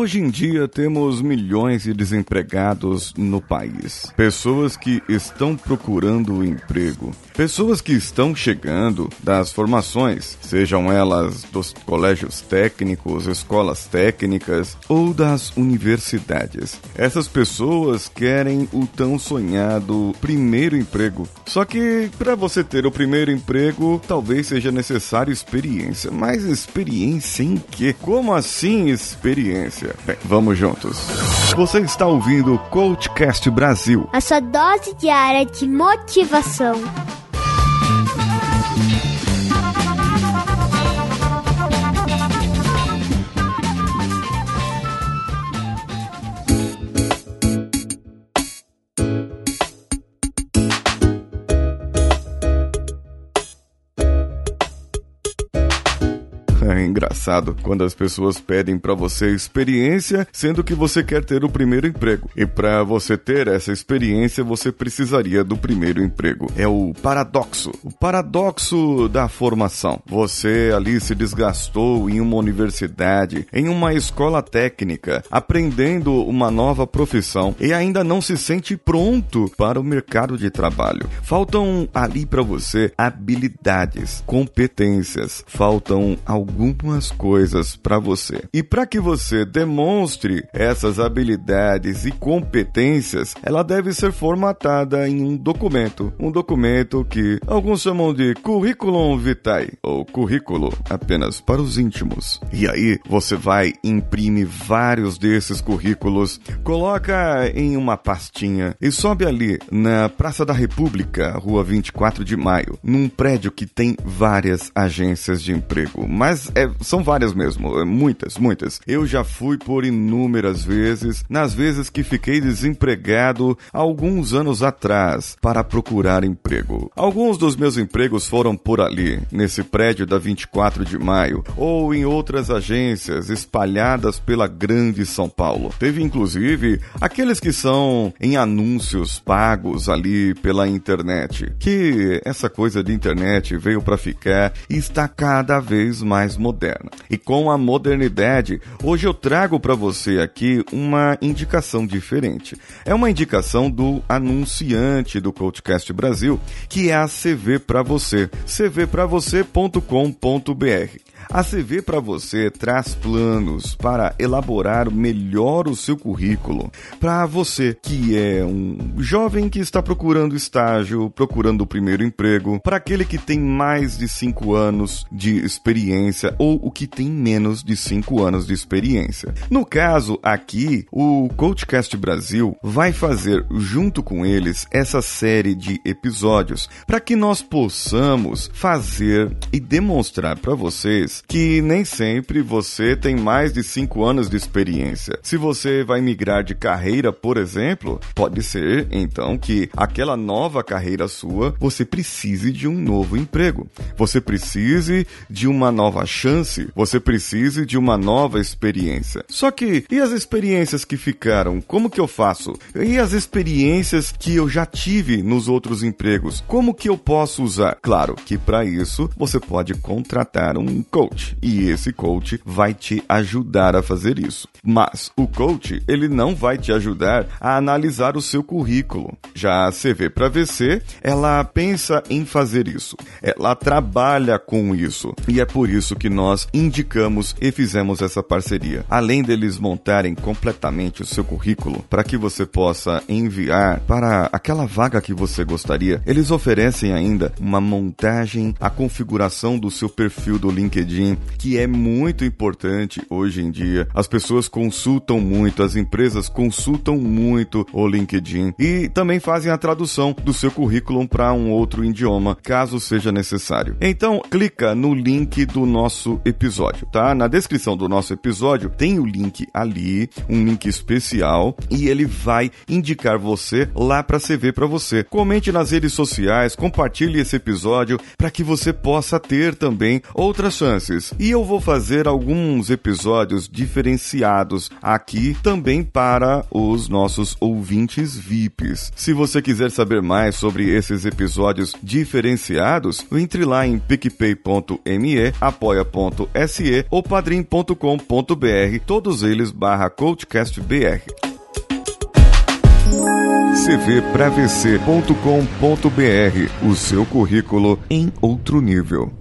Hoje em dia temos milhões de desempregados no país. Pessoas que estão procurando emprego. Pessoas que estão chegando das formações, sejam elas dos colégios técnicos, escolas técnicas ou das universidades. Essas pessoas querem o tão sonhado primeiro emprego. Só que para você ter o primeiro emprego, talvez seja necessário experiência. Mas experiência em quê? Como assim experiência? Bem, vamos juntos. Você está ouvindo o Coachcast Brasil. A sua dose diária de motivação. É engraçado quando as pessoas pedem para você experiência, sendo que você quer ter o primeiro emprego. E para você ter essa experiência, você precisaria do primeiro emprego. É o paradoxo. O paradoxo da formação. Você ali se desgastou em uma universidade, em uma escola técnica, aprendendo uma nova profissão e ainda não se sente pronto para o mercado de trabalho. Faltam ali para você habilidades, competências, faltam alguns algumas coisas para você. E para que você demonstre essas habilidades e competências, ela deve ser formatada em um documento, um documento que alguns chamam de currículum vitae ou currículo apenas para os íntimos. E aí você vai imprime vários desses currículos, coloca em uma pastinha e sobe ali na Praça da República, Rua 24 de Maio, num prédio que tem várias agências de emprego, mas é, são várias mesmo, é, muitas, muitas. Eu já fui por inúmeras vezes, nas vezes que fiquei desempregado alguns anos atrás para procurar emprego. Alguns dos meus empregos foram por ali, nesse prédio da 24 de maio, ou em outras agências espalhadas pela grande São Paulo. Teve inclusive aqueles que são em anúncios pagos ali pela internet, que essa coisa de internet veio para ficar e está cada vez mais moderna. E com a modernidade, hoje eu trago para você aqui uma indicação diferente. É uma indicação do anunciante do Coachcast Brasil, que é a CV para você, cvpravocê.com.br. A CV para você traz planos para elaborar melhor o seu currículo. Para você que é um jovem que está procurando estágio, procurando o primeiro emprego, para aquele que tem mais de 5 anos de experiência ou o que tem menos de 5 anos de experiência. No caso aqui, o Coachcast Brasil vai fazer junto com eles essa série de episódios para que nós possamos fazer e demonstrar para vocês que nem sempre você tem mais de 5 anos de experiência. Se você vai migrar de carreira, por exemplo, pode ser então que aquela nova carreira sua você precise de um novo emprego. Você precise de uma nova chance, você precise de uma nova experiência. Só que e as experiências que ficaram? Como que eu faço? E as experiências que eu já tive nos outros empregos? Como que eu posso usar? Claro que para isso você pode contratar um coach e esse coach vai te ajudar a fazer isso. Mas o coach, ele não vai te ajudar a analisar o seu currículo. Já a CV para VC, ela pensa em fazer isso. Ela trabalha com isso. E é por isso que nós indicamos e fizemos essa parceria. Além deles montarem completamente o seu currículo para que você possa enviar para aquela vaga que você gostaria, eles oferecem ainda uma montagem, a configuração do seu perfil do LinkedIn, que é muito importante hoje em dia. As pessoas consultam muito, as empresas consultam muito o LinkedIn e também fazem a tradução do seu currículo para um outro idioma, caso seja necessário. Então, clica no link do nosso episódio, tá? Na descrição do nosso episódio tem o link ali, um link especial, e ele vai indicar você lá para CV para você. Comente nas redes sociais, compartilhe esse episódio para que você possa ter também outras chances. E eu vou fazer alguns episódios diferenciados aqui também para os nossos ouvintes VIPs. Se você quiser saber mais sobre esses episódios diferenciados, entre lá em picpay.me, apoia.se apoia.se ou padrim.com.br, todos eles barra coachcastbr cvpravc.com.br, o seu currículo em outro nível.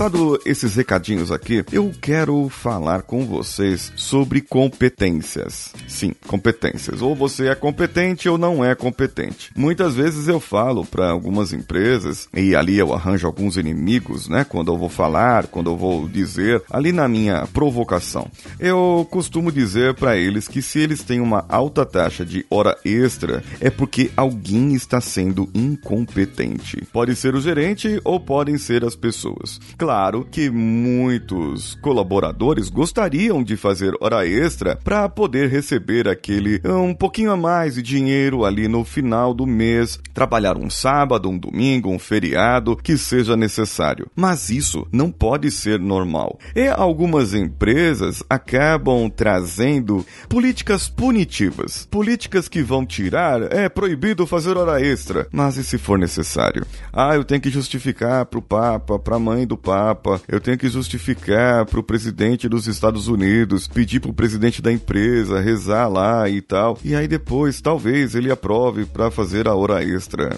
Passado esses recadinhos aqui, eu quero falar com vocês sobre competências. Sim, competências. Ou você é competente ou não é competente. Muitas vezes eu falo para algumas empresas e ali eu arranjo alguns inimigos, né? Quando eu vou falar, quando eu vou dizer, ali na minha provocação. Eu costumo dizer para eles que se eles têm uma alta taxa de hora extra, é porque alguém está sendo incompetente. Pode ser o gerente ou podem ser as pessoas. Claro que muitos colaboradores gostariam de fazer hora extra para poder receber aquele um pouquinho a mais de dinheiro ali no final do mês, trabalhar um sábado, um domingo, um feriado, que seja necessário. Mas isso não pode ser normal. E algumas empresas acabam trazendo políticas punitivas, políticas que vão tirar, é proibido fazer hora extra, mas e se for necessário? Ah, eu tenho que justificar pro papa, pra mãe do Papa, eu tenho que justificar para o presidente dos Estados Unidos, pedir para o presidente da empresa rezar lá e tal. E aí depois, talvez ele aprove para fazer a hora extra.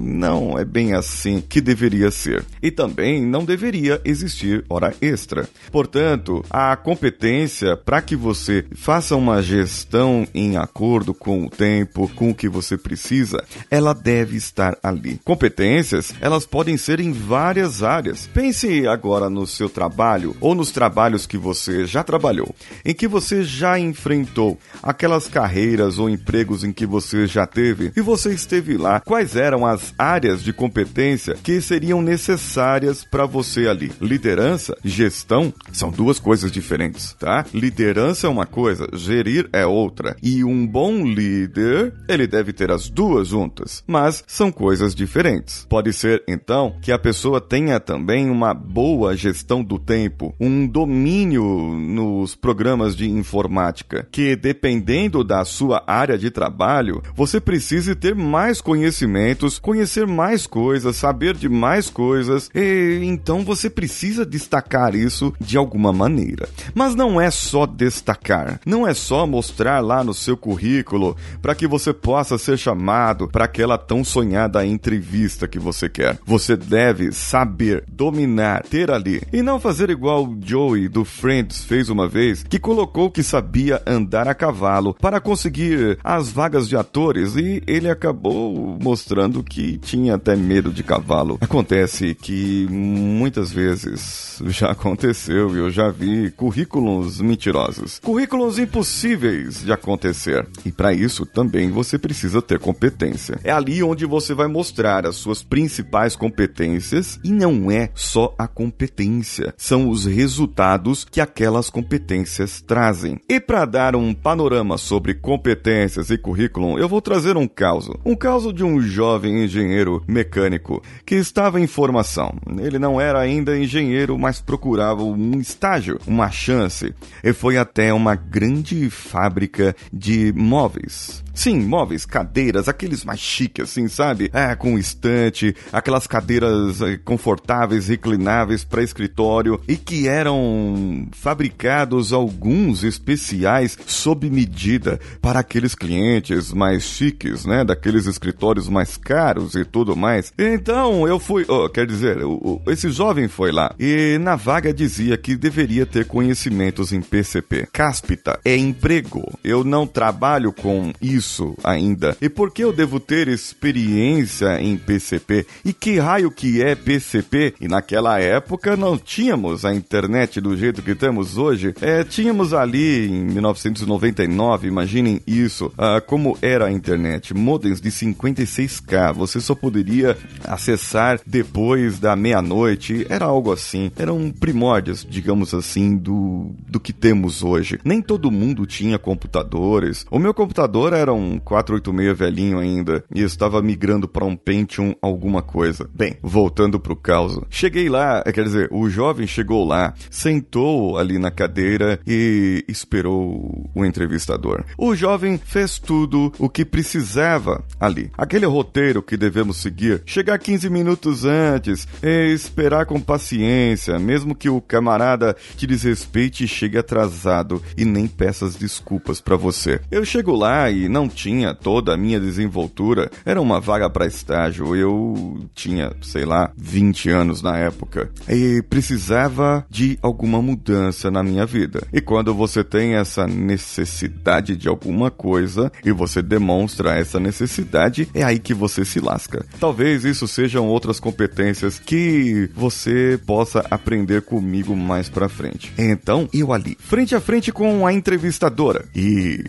Não é bem assim que deveria ser. E também não deveria existir hora extra. Portanto, a competência para que você faça uma gestão em acordo com o tempo, com o que você precisa, ela deve estar ali. Competências, elas podem ser em várias áreas. Pense Pense agora no seu trabalho ou nos trabalhos que você já trabalhou, em que você já enfrentou aquelas carreiras ou empregos em que você já teve e você esteve lá. Quais eram as áreas de competência que seriam necessárias para você ali? Liderança, gestão são duas coisas diferentes, tá? Liderança é uma coisa, gerir é outra. E um bom líder, ele deve ter as duas juntas, mas são coisas diferentes. Pode ser então que a pessoa tenha também uma boa gestão do tempo, um domínio nos programas de informática, que dependendo da sua área de trabalho, você precise ter mais conhecimentos, conhecer mais coisas, saber de mais coisas, e então você precisa destacar isso de alguma maneira. Mas não é só destacar, não é só mostrar lá no seu currículo para que você possa ser chamado para aquela tão sonhada entrevista que você quer. Você deve saber dominar ter ali. E não fazer igual o Joey do Friends fez uma vez, que colocou que sabia andar a cavalo para conseguir as vagas de atores e ele acabou mostrando que tinha até medo de cavalo. Acontece que muitas vezes já aconteceu e eu já vi currículos mentirosos, currículos impossíveis de acontecer. E para isso também você precisa ter competência. É ali onde você vai mostrar as suas principais competências e não é só a competência, são os resultados que aquelas competências trazem. E para dar um panorama sobre competências e currículo, eu vou trazer um caso. Um caso de um jovem engenheiro mecânico que estava em formação. Ele não era ainda engenheiro, mas procurava um estágio, uma chance. E foi até uma grande fábrica de móveis. Sim, móveis, cadeiras, aqueles mais chiques, assim, sabe? É, com estante, aquelas cadeiras eh, confortáveis, reclináveis para escritório e que eram fabricados alguns especiais sob medida para aqueles clientes mais chiques, né? Daqueles escritórios mais caros e tudo mais. Então eu fui, oh, quer dizer, o, o, esse jovem foi lá e na vaga dizia que deveria ter conhecimentos em PCP. Cáspita é emprego. Eu não trabalho com isso isso ainda? E por que eu devo ter experiência em PCP? E que raio que é PCP? E naquela época não tínhamos a internet do jeito que temos hoje. É, tínhamos ali em 1999, imaginem isso, ah, como era a internet. Modems de 56k, você só poderia acessar depois da meia-noite. Era algo assim. Eram primórdios, digamos assim, do, do que temos hoje. Nem todo mundo tinha computadores. O meu computador era era um 486 velhinho ainda e estava migrando para um Pentium alguma coisa. Bem, voltando pro caos. Cheguei lá, quer dizer, o jovem chegou lá, sentou ali na cadeira e esperou o entrevistador. O jovem fez tudo o que precisava ali. Aquele roteiro que devemos seguir, chegar 15 minutos antes, esperar com paciência, mesmo que o camarada te desrespeite e chegue atrasado e nem peça as desculpas para você. Eu chego lá e não tinha toda a minha desenvoltura, era uma vaga para estágio, eu tinha, sei lá, 20 anos na época e precisava de alguma mudança na minha vida. E quando você tem essa necessidade de alguma coisa e você demonstra essa necessidade, é aí que você se lasca. Talvez isso sejam outras competências que você possa aprender comigo mais para frente. Então, eu ali, frente a frente com a entrevistadora. E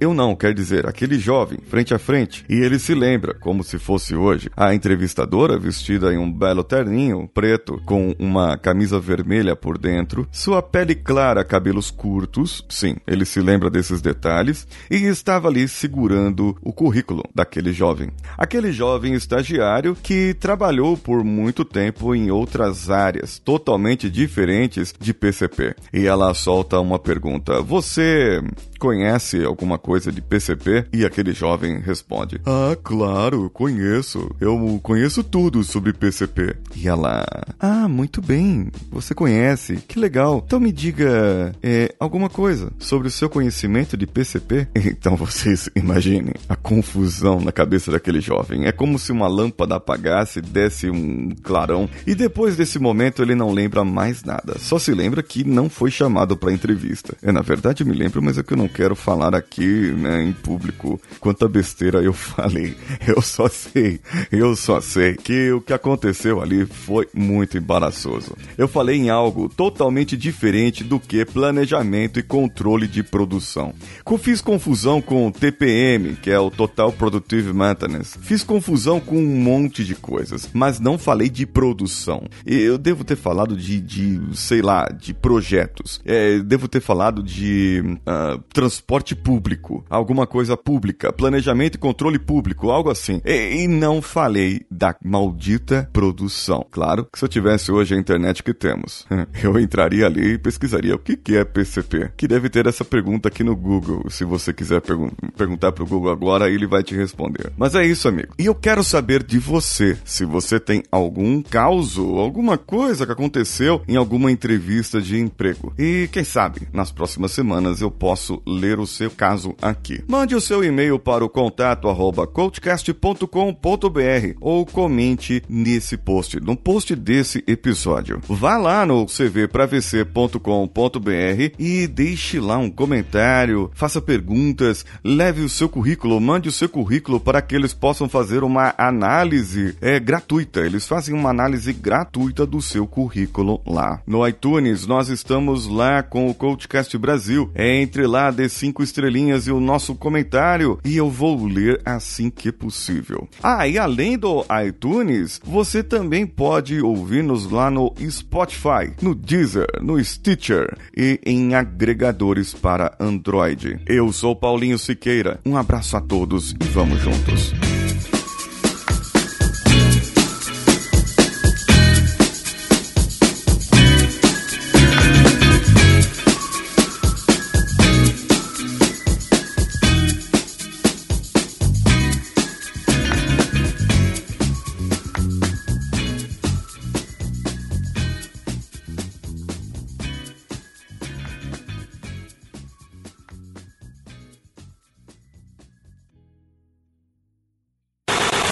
eu não, quer dizer, aquele jovem, frente a frente. E ele se lembra, como se fosse hoje, a entrevistadora vestida em um belo terninho preto com uma camisa vermelha por dentro, sua pele clara, cabelos curtos, sim, ele se lembra desses detalhes, e estava ali segurando o currículo daquele jovem. Aquele jovem estagiário que trabalhou por muito tempo em outras áreas totalmente diferentes de PCP. E ela solta uma pergunta: Você conhece alguma coisa de PCP? E aquele jovem responde: Ah, claro, conheço. Eu conheço tudo sobre PCP. E ela: Ah, muito bem. Você conhece. Que legal. Então me diga é, alguma coisa sobre o seu conhecimento de PCP? Então vocês imaginem a confusão na cabeça daquele jovem. É como se uma lâmpada apagasse, desse um clarão e depois desse momento ele não lembra mais nada. Só se lembra que não foi chamado para entrevista. É, na verdade me lembro, mas é que eu não quero falar aqui, né, em público quanta besteira eu falei. Eu só sei, eu só sei que o que aconteceu ali foi muito embaraçoso. Eu falei em algo totalmente diferente do que planejamento e controle de produção. Fiz confusão com TPM, que é o Total Productive Maintenance. Fiz confusão com um monte de coisas, mas não falei de produção. Eu devo ter falado de, de sei lá, de projetos. É, devo ter falado de uh, transporte público, alguma coisa pública, planejamento e controle público, algo assim. E, e não falei da maldita produção. Claro que se eu tivesse hoje a internet que temos, eu entraria ali e pesquisaria o que, que é PCP. Que deve ter essa pergunta aqui no Google. Se você quiser pergun perguntar pro Google agora, ele vai te responder. Mas é isso, amigo. E eu quero saber de você, se você tem algum caso, alguma coisa que aconteceu em alguma entrevista de emprego. E quem sabe, nas próximas semanas eu posso ler o seu caso aqui. Mande o seu e-mail para o contato arroba coachcast.com.br ou comente nesse post, no post desse episódio. Vá lá no cvpravc.com.br e deixe lá um comentário, faça perguntas, leve o seu currículo, mande o seu currículo para que eles possam fazer uma análise é, gratuita. Eles fazem uma análise gratuita do seu currículo lá. No iTunes, nós estamos lá com o Coachcast Brasil. Entre lá, dê cinco estrelinhas e o nosso comentário e eu vou ler assim que possível. Ah, e além do iTunes, você também pode ouvir-nos lá no Spotify, no Deezer, no Stitcher e em agregadores para Android. Eu sou Paulinho Siqueira. Um abraço a todos e vamos juntos.